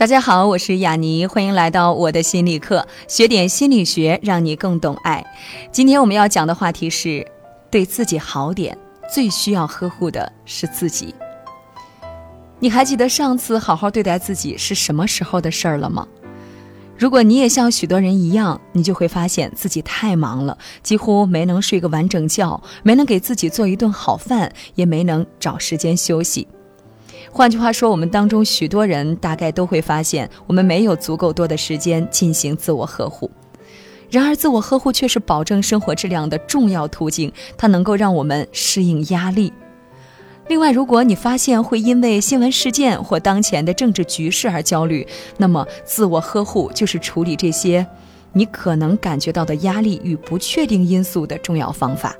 大家好，我是雅妮，欢迎来到我的心理课，学点心理学，让你更懂爱。今天我们要讲的话题是，对自己好点，最需要呵护的是自己。你还记得上次好好对待自己是什么时候的事儿了吗？如果你也像许多人一样，你就会发现自己太忙了，几乎没能睡个完整觉，没能给自己做一顿好饭，也没能找时间休息。换句话说，我们当中许多人大概都会发现，我们没有足够多的时间进行自我呵护。然而，自我呵护却是保证生活质量的重要途径，它能够让我们适应压力。另外，如果你发现会因为新闻事件或当前的政治局势而焦虑，那么自我呵护就是处理这些你可能感觉到的压力与不确定因素的重要方法。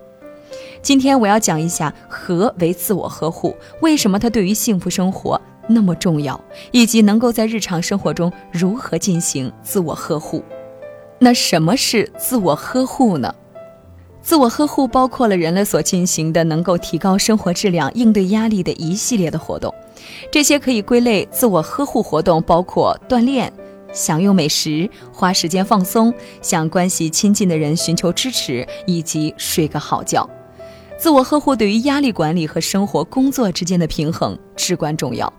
今天我要讲一下何为自我呵护，为什么它对于幸福生活那么重要，以及能够在日常生活中如何进行自我呵护。那什么是自我呵护呢？自我呵护包括了人类所进行的能够提高生活质量、应对压力的一系列的活动。这些可以归类自我呵护活动，包括锻炼、享用美食、花时间放松、向关系亲近的人寻求支持，以及睡个好觉。自我呵护对于压力管理和生活工作之间的平衡至关重要。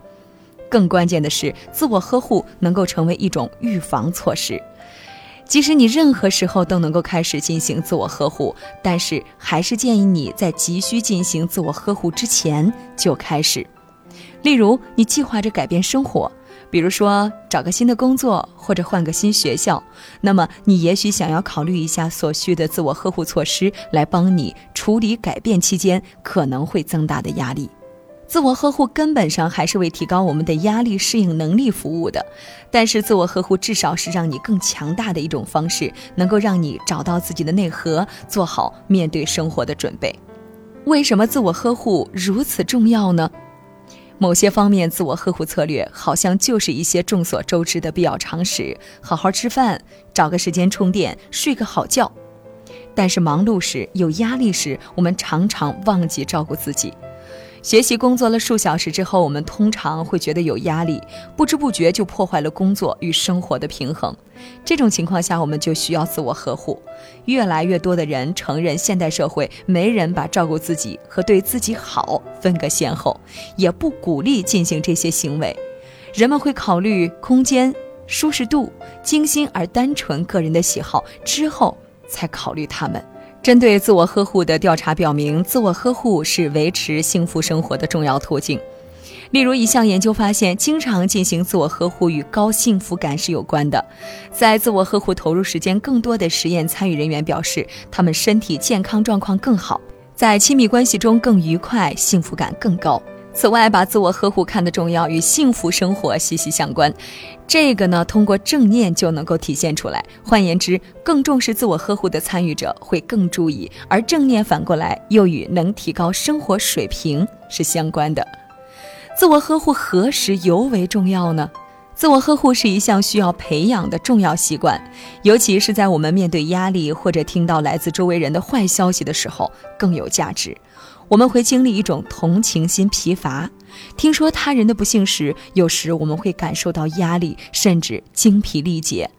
更关键的是，自我呵护能够成为一种预防措施。即使你任何时候都能够开始进行自我呵护，但是还是建议你在急需进行自我呵护之前就开始。例如，你计划着改变生活。比如说找个新的工作或者换个新学校，那么你也许想要考虑一下所需的自我呵护措施，来帮你处理改变期间可能会增大的压力。自我呵护根本上还是为提高我们的压力适应能力服务的，但是自我呵护至少是让你更强大的一种方式，能够让你找到自己的内核，做好面对生活的准备。为什么自我呵护如此重要呢？某些方面，自我呵护策略好像就是一些众所周知的必要常识：好好吃饭，找个时间充电，睡个好觉。但是忙碌时、有压力时，我们常常忘记照顾自己。学习工作了数小时之后，我们通常会觉得有压力，不知不觉就破坏了工作与生活的平衡。这种情况下，我们就需要自我呵护。越来越多的人承认，现代社会没人把照顾自己和对自己好分个先后，也不鼓励进行这些行为。人们会考虑空间、舒适度、精心而单纯个人的喜好之后，才考虑他们。针对自我呵护的调查表明，自我呵护是维持幸福生活的重要途径。例如，一项研究发现，经常进行自我呵护与高幸福感是有关的。在自我呵护投入时间更多的实验参与人员表示，他们身体健康状况更好，在亲密关系中更愉快，幸福感更高。此外，把自我呵护看得重要与幸福生活息息相关。这个呢，通过正念就能够体现出来。换言之，更重视自我呵护的参与者会更注意，而正念反过来又与能提高生活水平是相关的。自我呵护何时尤为重要呢？自我呵护是一项需要培养的重要习惯，尤其是在我们面对压力或者听到来自周围人的坏消息的时候更有价值。我们会经历一种同情心疲乏，听说他人的不幸时，有时我们会感受到压力，甚至精疲力竭。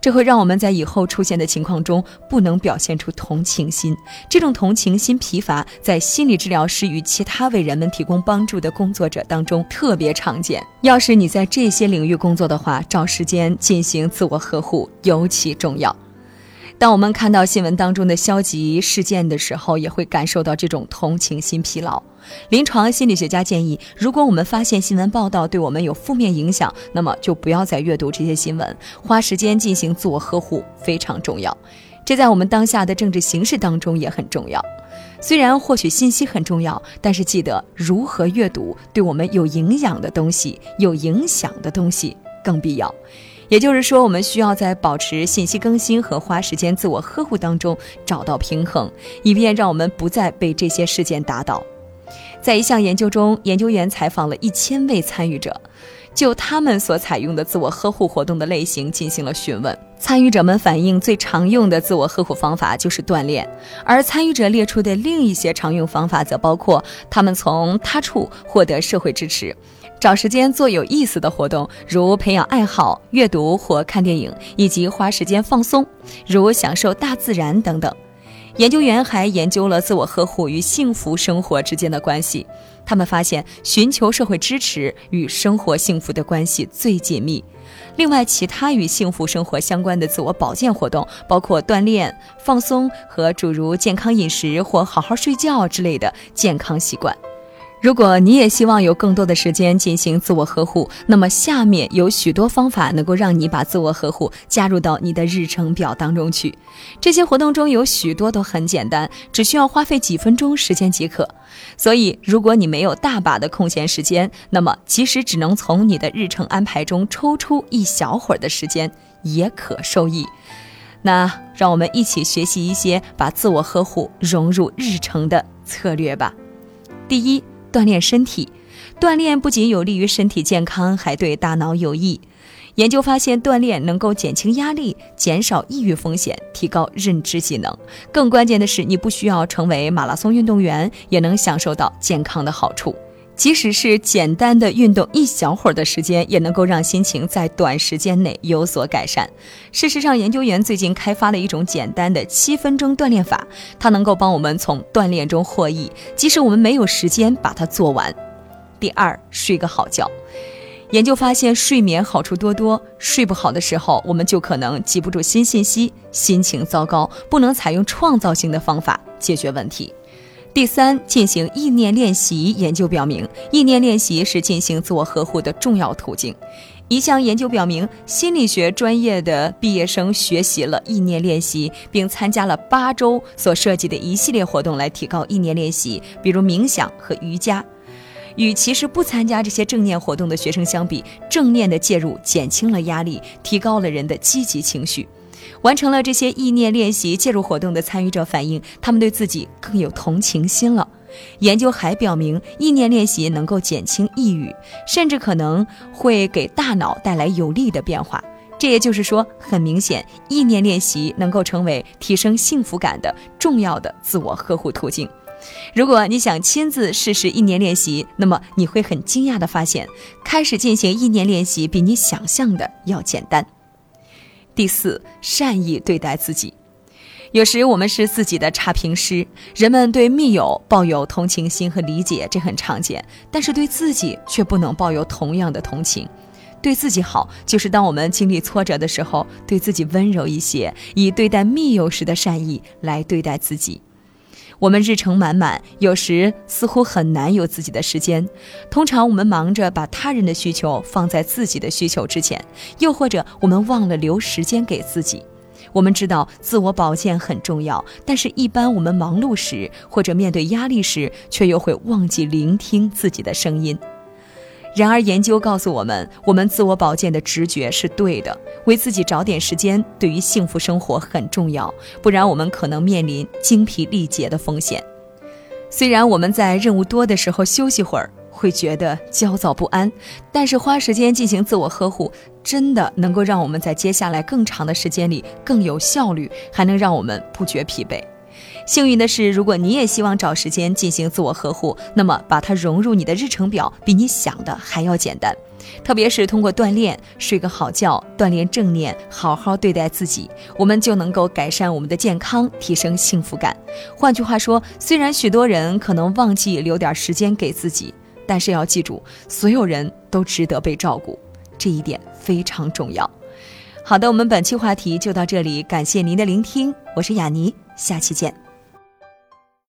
这会让我们在以后出现的情况中不能表现出同情心。这种同情心疲乏，在心理治疗师与其他为人们提供帮助的工作者当中特别常见。要是你在这些领域工作的话，找时间进行自我呵护尤其重要。当我们看到新闻当中的消极事件的时候，也会感受到这种同情心疲劳。临床心理学家建议，如果我们发现新闻报道对我们有负面影响，那么就不要再阅读这些新闻，花时间进行自我呵护非常重要。这在我们当下的政治形势当中也很重要。虽然获取信息很重要，但是记得如何阅读对我们有营养的东西、有影响的东西更必要。也就是说，我们需要在保持信息更新和花时间自我呵护当中找到平衡，以便让我们不再被这些事件打倒。在一项研究中，研究员采访了一千位参与者，就他们所采用的自我呵护活动的类型进行了询问。参与者们反映，最常用的自我呵护方法就是锻炼，而参与者列出的另一些常用方法则包括他们从他处获得社会支持。找时间做有意思的活动，如培养爱好、阅读或看电影，以及花时间放松，如享受大自然等等。研究员还研究了自我呵护与幸福生活之间的关系。他们发现，寻求社会支持与生活幸福的关系最紧密。另外，其他与幸福生活相关的自我保健活动，包括锻炼、放松和诸如健康饮食或好好睡觉之类的健康习惯。如果你也希望有更多的时间进行自我呵护，那么下面有许多方法能够让你把自我呵护加入到你的日程表当中去。这些活动中有许多都很简单，只需要花费几分钟时间即可。所以，如果你没有大把的空闲时间，那么即使只能从你的日程安排中抽出一小会儿的时间，也可受益。那让我们一起学习一些把自我呵护融入日程的策略吧。第一。锻炼身体，锻炼不仅有利于身体健康，还对大脑有益。研究发现，锻炼能够减轻压力，减少抑郁风险，提高认知技能。更关键的是，你不需要成为马拉松运动员，也能享受到健康的好处。即使是简单的运动一小会儿的时间，也能够让心情在短时间内有所改善。事实上，研究员最近开发了一种简单的七分钟锻炼法，它能够帮我们从锻炼中获益，即使我们没有时间把它做完。第二，睡个好觉。研究发现，睡眠好处多多，睡不好的时候，我们就可能记不住新信息，心情糟糕，不能采用创造性的方法解决问题。第三，进行意念练习。研究表明，意念练习是进行自我呵护的重要途径。一项研究表明，心理学专业的毕业生学习了意念练习，并参加了八周所设计的一系列活动来提高意念练习，比如冥想和瑜伽。与其实不参加这些正念活动的学生相比，正念的介入减轻了压力，提高了人的积极情绪。完成了这些意念练习介入活动的参与者反映，他们对自己更有同情心了。研究还表明，意念练习能够减轻抑郁，甚至可能会给大脑带来有利的变化。这也就是说，很明显，意念练习能够成为提升幸福感的重要的自我呵护途径。如果你想亲自试试意念练习，那么你会很惊讶地发现，开始进行意念练习比你想象的要简单。第四，善意对待自己。有时我们是自己的差评师，人们对密友抱有同情心和理解，这很常见。但是对自己却不能抱有同样的同情。对自己好，就是当我们经历挫折的时候，对自己温柔一些，以对待密友时的善意来对待自己。我们日程满满，有时似乎很难有自己的时间。通常我们忙着把他人的需求放在自己的需求之前，又或者我们忘了留时间给自己。我们知道自我保健很重要，但是一般我们忙碌时或者面对压力时，却又会忘记聆听自己的声音。然而，研究告诉我们，我们自我保健的直觉是对的。为自己找点时间，对于幸福生活很重要。不然，我们可能面临精疲力竭的风险。虽然我们在任务多的时候休息会儿会觉得焦躁不安，但是花时间进行自我呵护，真的能够让我们在接下来更长的时间里更有效率，还能让我们不觉疲惫。幸运的是，如果你也希望找时间进行自我呵护，那么把它融入你的日程表，比你想的还要简单。特别是通过锻炼、睡个好觉、锻炼正念、好好对待自己，我们就能够改善我们的健康，提升幸福感。换句话说，虽然许多人可能忘记留点时间给自己，但是要记住，所有人都值得被照顾，这一点非常重要。好的，我们本期话题就到这里，感谢您的聆听，我是雅妮，下期见。